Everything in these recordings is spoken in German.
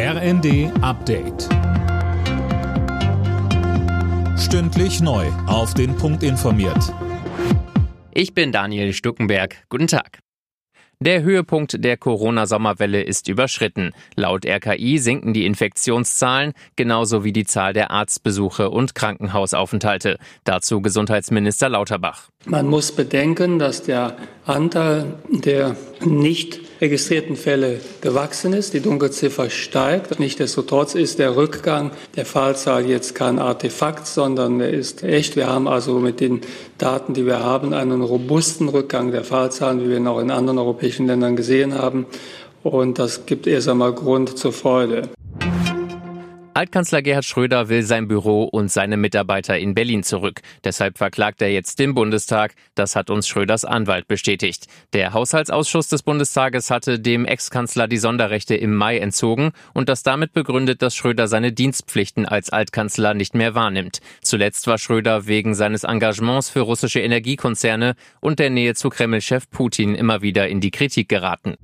RND Update. Stündlich neu. Auf den Punkt informiert. Ich bin Daniel Stuckenberg. Guten Tag. Der Höhepunkt der Corona-Sommerwelle ist überschritten. Laut RKI sinken die Infektionszahlen, genauso wie die Zahl der Arztbesuche und Krankenhausaufenthalte. Dazu Gesundheitsminister Lauterbach. Man muss bedenken, dass der Anteil der nicht registrierten Fälle gewachsen ist. Die Dunkelziffer steigt. Nichtsdestotrotz ist der Rückgang der Fallzahl jetzt kein Artefakt, sondern er ist echt. Wir haben also mit den Daten, die wir haben, einen robusten Rückgang der Fallzahlen, wie wir ihn auch in anderen europäischen Ländern gesehen haben. Und das gibt erst einmal Grund zur Freude. Altkanzler Gerhard Schröder will sein Büro und seine Mitarbeiter in Berlin zurück. Deshalb verklagt er jetzt den Bundestag. Das hat uns Schröders Anwalt bestätigt. Der Haushaltsausschuss des Bundestages hatte dem Ex-Kanzler die Sonderrechte im Mai entzogen und das damit begründet, dass Schröder seine Dienstpflichten als Altkanzler nicht mehr wahrnimmt. Zuletzt war Schröder wegen seines Engagements für russische Energiekonzerne und der Nähe zu Kreml-Chef Putin immer wieder in die Kritik geraten.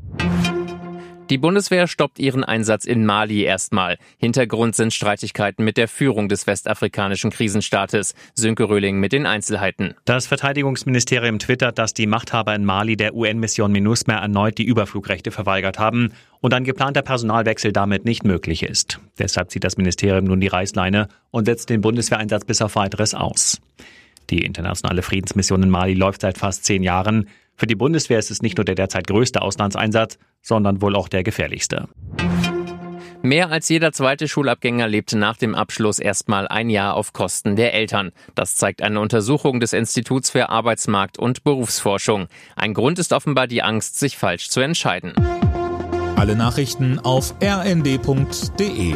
Die Bundeswehr stoppt ihren Einsatz in Mali erstmal. Hintergrund sind Streitigkeiten mit der Führung des westafrikanischen Krisenstaates. Sönke Röhling mit den Einzelheiten. Das Verteidigungsministerium twittert, dass die Machthaber in Mali der UN-Mission MINUSMA erneut die Überflugrechte verweigert haben und ein geplanter Personalwechsel damit nicht möglich ist. Deshalb zieht das Ministerium nun die Reißleine und setzt den Bundeswehreinsatz bis auf weiteres aus. Die internationale Friedensmission in Mali läuft seit fast zehn Jahren. Für die Bundeswehr ist es nicht nur der derzeit größte Auslandseinsatz, sondern wohl auch der gefährlichste. Mehr als jeder zweite Schulabgänger lebte nach dem Abschluss erstmal ein Jahr auf Kosten der Eltern. Das zeigt eine Untersuchung des Instituts für Arbeitsmarkt und Berufsforschung. Ein Grund ist offenbar die Angst, sich falsch zu entscheiden. Alle Nachrichten auf rnd.de